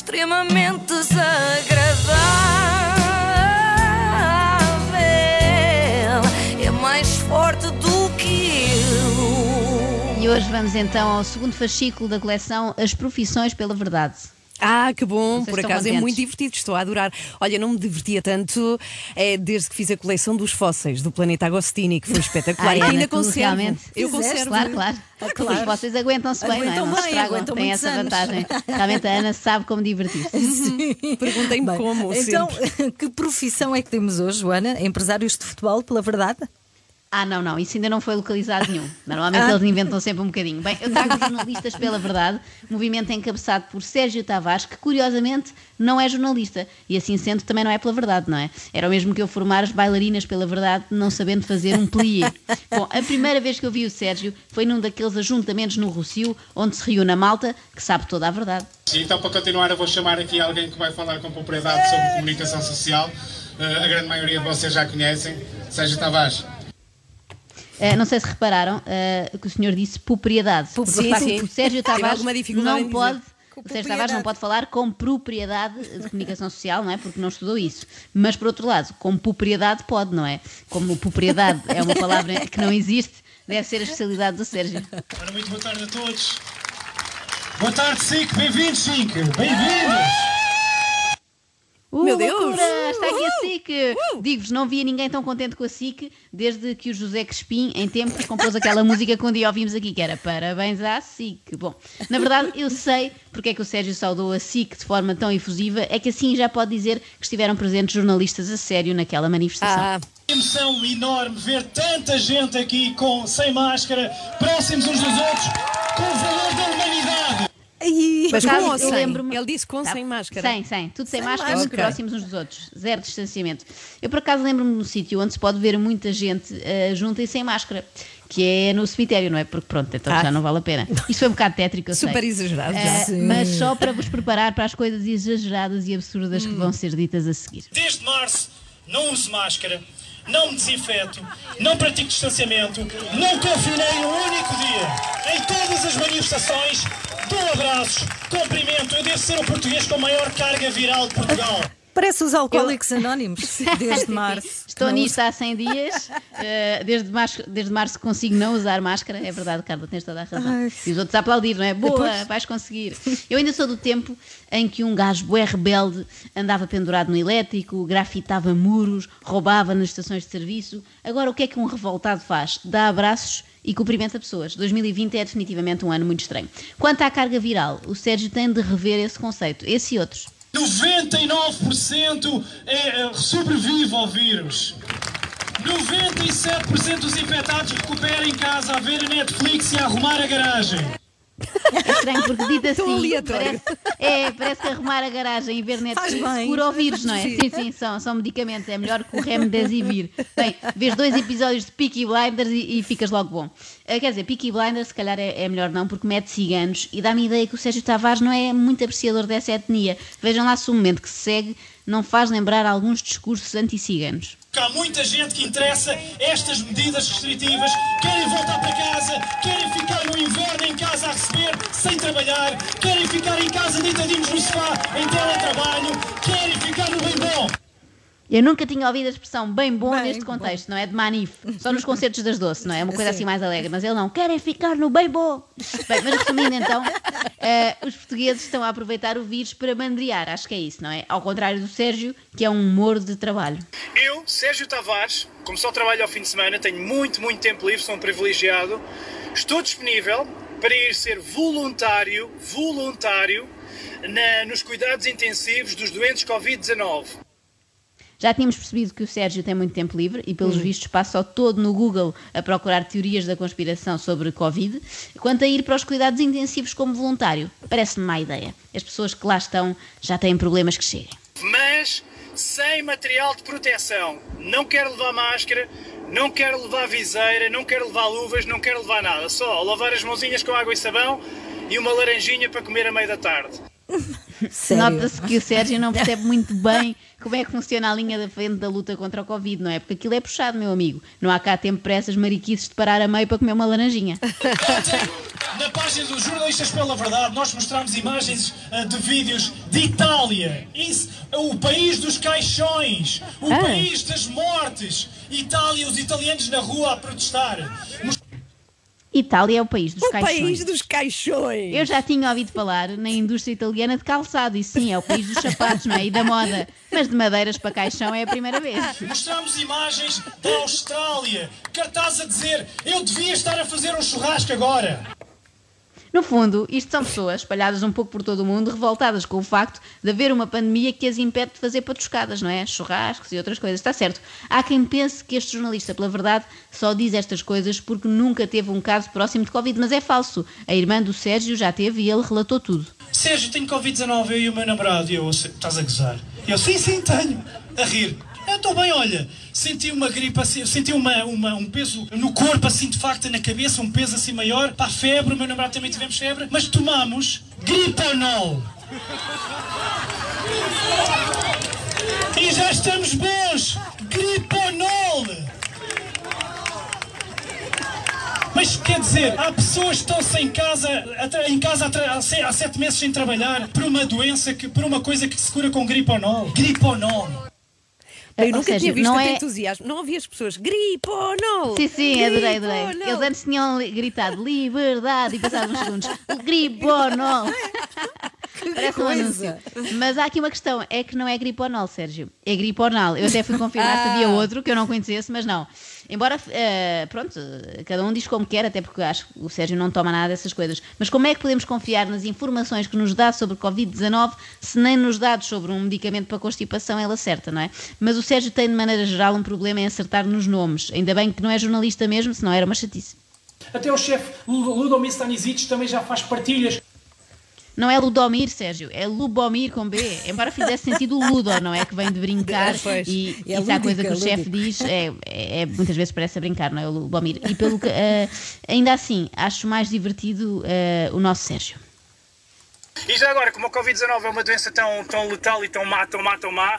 extremamente desagradável. É mais forte do que eu. E hoje vamos então ao segundo fascículo da coleção As Profissões pela Verdade. Ah, que bom, por acaso é muito divertido, estou a adorar. Olha, não me divertia tanto é, desde que fiz a coleção dos fósseis do planeta Agostini, que foi espetacular. Ah, e ainda conservo. realmente Eu fizeste? conservo. Claro, claro. claro. Vocês aguentam-se bem, Aguentam não é? Não bem, estragam, aguentam tem muitos essa anos. vantagem. Realmente a Ana sabe como divertir-se. Perguntem-me Bem, como. Então, sempre. que profissão é que temos hoje, Joana? Empresários de futebol, pela verdade? Ah, não, não, isso ainda não foi localizado nenhum. Normalmente Ah. eles inventam sempre um bocadinho. Bem, eu trago os jornalistas pela verdade, movimento encabeçado por Sérgio Tavares, que curiosamente não é jornalista. E assim sendo, também não é pela verdade, não é? Era o mesmo que eu formar as bailarinas pela verdade, não sabendo fazer um plié. Bom, a primeira vez que eu vi o Sérgio foi num daqueles ajuntamentos no Rocio, onde se reúne a malta que sabe toda a verdade. Então, para continuar, eu vou chamar aqui alguém que vai falar com propriedade sobre comunicação social. Eh, a grande maioria de vocês já conhecem. Sérgio Tavares. Uh, não sei se repararam uh, que o senhor disse propriedade. Porque, Sim, facto, sim. O Sérgio Tavares não pode. O Sérgio Tavares não pode falar com propriedade de comunicação social, não é? Porque não estudou isso. Mas, por outro lado, com propriedade pode, não é? Como propriedade é uma palavra que não existe, deve ser a especialidade do Sérgio. Ora, muito boa tarde a todos. Boa tarde, SIC. Bem-vindos, SIC. Bem-vindos. Uh, Meu Deus! loucura! Está aqui a SIC! Digo-vos, não via ninguém tão contente com a SIC desde que o José Crespim, em tempos, compôs aquela música que um dia ouvimos aqui, que era Parabéns à SIC. Bom, na verdade, eu sei porque é que o Sérgio saudou a SIC de forma tão efusiva, é que assim já pode dizer que estiveram presentes jornalistas a sério naquela manifestação. Ah, Emoção enorme ver tanta gente aqui com, sem máscara, próximos uns dos outros, com o valor da humanidade. Ai, mas com ou sem? lembro-me- Ele disse com Tá, sem máscara. Sem, sem. Tudo sem, Sem máscara, muito máscara. próximos uns dos outros. Zero distanciamento. Eu, por acaso, lembro-me de um sítio onde se pode ver muita gente uh, junta e sem máscara, que é no cemitério, não é? Porque, pronto, então Ah. já não vale a pena. Isso foi um bocado tétrico, eu sei. Super exagerado. Uh, Sim. mas só para vos preparar para as coisas exageradas e absurdas que vão ser ditas a seguir. Desde março, não uso máscara, não me desinfeto, não pratico distanciamento, não confinei um único dia. Em todas as manifestações, dou abraços, cumprimento. Eu devo ser o português com a maior carga viral de Portugal. Parece os alcoólicos anónimos, desde março. Estou nisto há 100 dias. uh, desde, março, desde março consigo não usar máscara. É verdade, Carla, tens toda a razão. Ai. E os outros a aplaudir, não é? Boa, Depois- vais conseguir. Eu ainda sou do tempo em que um gajo bué rebelde andava pendurado no elétrico, grafitava muros, roubava nas estações de serviço. Agora, o que é que um revoltado faz? Dá abraços e cumprimenta pessoas. 2020 é definitivamente um ano muito estranho. Quanto à carga viral, o Sérgio tem de rever esse conceito, esse e outros. 99% é, é, sobrevive ao vírus. 97% dos infectados recuperam em casa a ver a Netflix e a arrumar a garagem. É estranho porque dito assim, parece, é, parece que arrumar a garagem e ver Netflix bem. o vírus, não é? Sim, sim, são, são medicamentos, é melhor que o Remdesivir. Bem, vês dois episódios de Peaky Blinders e, e ficas logo bom. Ah, quer dizer, Peaky Blinders se calhar é, é melhor não, porque mete ciganos e dá-me a ideia que o Sérgio Tavares não é muito apreciador dessa etnia. Vejam lá se o momento que se segue não faz lembrar alguns discursos anti-ciganos. Há muita gente que interessa estas medidas restritivas, querem voltar para casa, querem ficar no inverno em casa a receber sem trabalhar, querem ficar em casa deitadinhos no sofá em teletrabalho, querem ficar no bem bom. Eu nunca tinha ouvido a expressão bem bom Bem neste bom. contexto, não é? De manif. Só nos concertos das doce, não é? É uma coisa Sim. assim mais alegre. Mas ele não. Querem ficar no bem bom. Bem, mas resumindo então, eh, os portugueses estão a aproveitar o vírus para mandriar. Acho que é isso, não é? Ao contrário do Sérgio, que é um humor de trabalho. Eu, Sérgio Tavares, como só trabalho ao fim de semana, tenho muito, muito tempo livre, sou um privilegiado, estou disponível para ir ser voluntário, voluntário, na- nos cuidados intensivos dos doentes Covid-19. Já tínhamos percebido que o Sérgio tem muito tempo livre e, pelos vistos, passa o todo no Google a procurar teorias da conspiração sobre Covid. Quanto a ir para os cuidados intensivos como voluntário, parece-me má ideia. As pessoas que lá estão já têm problemas que cheguem. mas sem material de proteção. Não quero levar máscara, não quero levar viseira, não quero levar luvas, não quero levar nada. Só lavar as mãozinhas com água e sabão e uma laranjinha para comer à meia da tarde. Sério. Nota-se que o Sérgio não percebe muito bem como é que funciona a linha da frente da luta contra o Covid, não é? Porque aquilo é puxado, meu amigo. Não há cá tempo para essas mariquices de parar a meio para comer uma laranjinha. Na página dos Jornalistas pela Verdade, nós mostramos imagens ah, de vídeos de Itália. Isso, o país dos caixões, o Ah. país das mortes. Itália, os italianos na rua a protestar. Itália é o país dos O caixões. país dos caixões. Eu já tinha ouvido falar na indústria italiana de calçado, e sim, é o país dos sapatos, não é? E da moda. Mas de madeiras para caixão é a primeira vez. Mostramos imagens da Austrália, cartaz a dizer eu devia estar a fazer um churrasco agora. No fundo, isto são pessoas espalhadas um pouco por todo o mundo, revoltadas com o facto de haver uma pandemia que as impede de fazer patuscadas, não é? Churrascos e outras coisas. Está certo. Há quem pense que este jornalista, pela verdade, só diz estas coisas porque nunca teve um caso próximo de Covid, mas é falso. A irmã do Sérgio já teve e ele relatou tudo. Sérgio, tenho Covid-19, eu e o meu namorado. E eu, estás a gozar? Eu, sim, sim, tenho. A rir. Eu estou bem, olha. Senti uma gripe assim, senti uma, uma- um peso no corpo, assim, de facto, na cabeça, um peso assim maior. Pá, febre, o meu namorado também tivemos febre. Mas tomamos griponol. E já estamos bons. Griponol. Mas quer dizer, há pessoas que estão sem casa, em casa há sete meses sem trabalhar por uma doença, que, por uma coisa que se cura com griponol. Griponol. Eu Ou nunca seja, tinha visto não tanto é- entusiasmo. Não havia as pessoas. Gripo, não! Sim, sim, adorei, adorei. Não. Eles antes tinham gritado liberdade e passados uns segundos, griponol. Parece um coisa. anúncio. Mas há aqui uma questão: é que não é griponol, Sérgio. É griponal. Eu até fui confirmar se havia Ah. outro que eu não conhecesse, mas não. Embora, eh, pronto, cada um diz como quer, até porque eu acho que o Sérgio não toma nada dessas coisas. Mas como é que podemos confiar nas informações que nos dá sobre Covid-19 se nem nos dados sobre um medicamento para constipação ele acerta, não é? Mas o Sérgio tem, de maneira geral, um problema em acertar nos nomes. Ainda bem que não é jornalista mesmo, senão era uma chatice. Até o chefe Ludomir Stanisic também já faz partilhas. Não é Ludomir, Sérgio, é Lubomir com B. Embora fizesse sentido o Ludo, não é? Que vem de brincar. E, É se há lúdica, coisa que o chefe diz, é, é- é- muitas vezes parece a brincar, não é? O Lubomir. E pelo que, eh, ainda assim, acho mais divertido eh, o nosso Sérgio. E já agora, como a Covid-19 é uma doença tão, tão letal e tão má, tão má, tão má,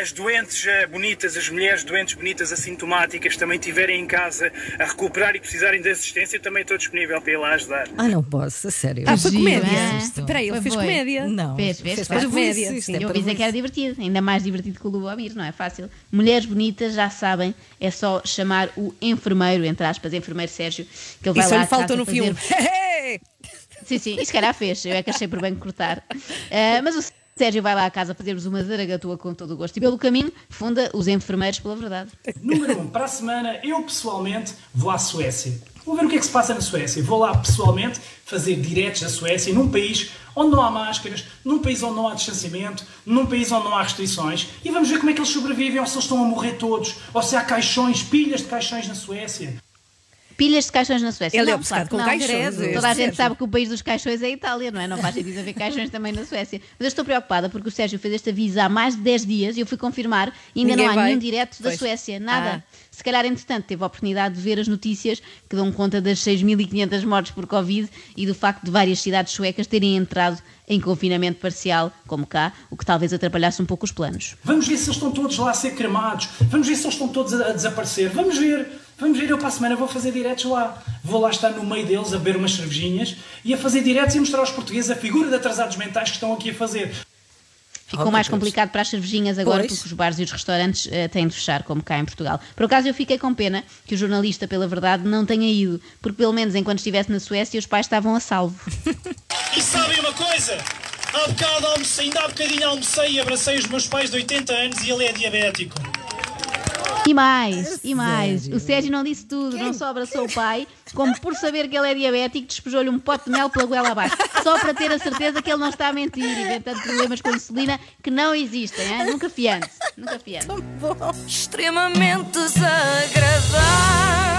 as doentes eh, bonitas, as mulheres doentes bonitas assintomáticas também estiverem em casa a recuperar e precisarem de assistência, eu também estou disponível para ir lá ajudar. Ah, não posso, a sério. Ah, foi comédia. é? Espera aí, ele fez foi. comédia. Não, Fez, fez, fez comédia, isto sim. é Eu pensei que era divertido, ainda mais divertido que o Lubomir, não é fácil. Mulheres bonitas, já sabem, é só chamar o enfermeiro, entre aspas, enfermeiro Sérgio, que ele vai Isso lá lhe à casa faltou no fazer- filme. Sim, sim, isto se calhar fez, eu é que achei por bem cortar. Ah, mas o Sérgio vai lá à casa fazer-vos uma zaragatua com todo o gosto e pelo caminho funda os enfermeiros pela verdade. Número 1. Um, para a semana, eu pessoalmente vou à Suécia. Vou ver o que é que se passa na Suécia. Vou lá pessoalmente fazer diretos da Suécia, num país onde não há máscaras, num país onde não há distanciamento, num país onde não há restrições, e vamos ver como é que eles sobrevivem, ou se eles estão a morrer todos, ou se há caixões, pilhas de caixões na Suécia. Pilhas de caixões na Suécia. Ele é não, obcecado claro com não. caixões, Toda a gente Sérgio. sabe que o país dos caixões é a Itália, não é? Não faz sentido haver caixões também na Suécia. Mas eu estou preocupada porque o Sérgio fez este aviso há mais de 10 dias e eu fui confirmar e ainda Ninguém não há vai. nenhum direto da Pois. Suécia. Nada. Ah. Se calhar, entretanto, teve a oportunidade de ver as notícias que dão conta das 6.500 mortes por Covid e do facto de várias cidades suecas terem entrado em confinamento parcial, como cá, o que talvez atrapalhasse um pouco os planos. Vamos ver se eles estão todos lá a ser cremados. Vamos ver se eles estão todos a desaparecer. Vamos ver. Vamos ver. Eu para a semana vou fazer diretos lá. Vou lá estar no meio deles a beber umas cervejinhas e a fazer diretos e mostrar aos portugueses a figura de atrasados mentais que estão aqui a fazer. Ficou Oh, mais Deus. complicado para as cervejinhas agora Pois. porque os bares e os restaurantes eh, têm de fechar, como cá em Portugal. Por acaso eu fiquei com pena que o jornalista, pela verdade, não tenha ido, porque pelo menos enquanto estivesse na Suécia os pais estavam a salvo. E sabem uma coisa? Há bocado almocei, ainda há bocadinho almocei e abracei os meus pais de 80 anos e ele é diabético. E mais, e mais. Sério? O Sérgio não disse tudo, não só abraçou o pai, como por saber que ele é diabético, despejou-lhe um pote de mel pela goela abaixo, só para ter a certeza que ele não está a mentir, inventando problemas com insulina que não existem, hein? nunca fiante, nunca fiante. extremamente desagradável.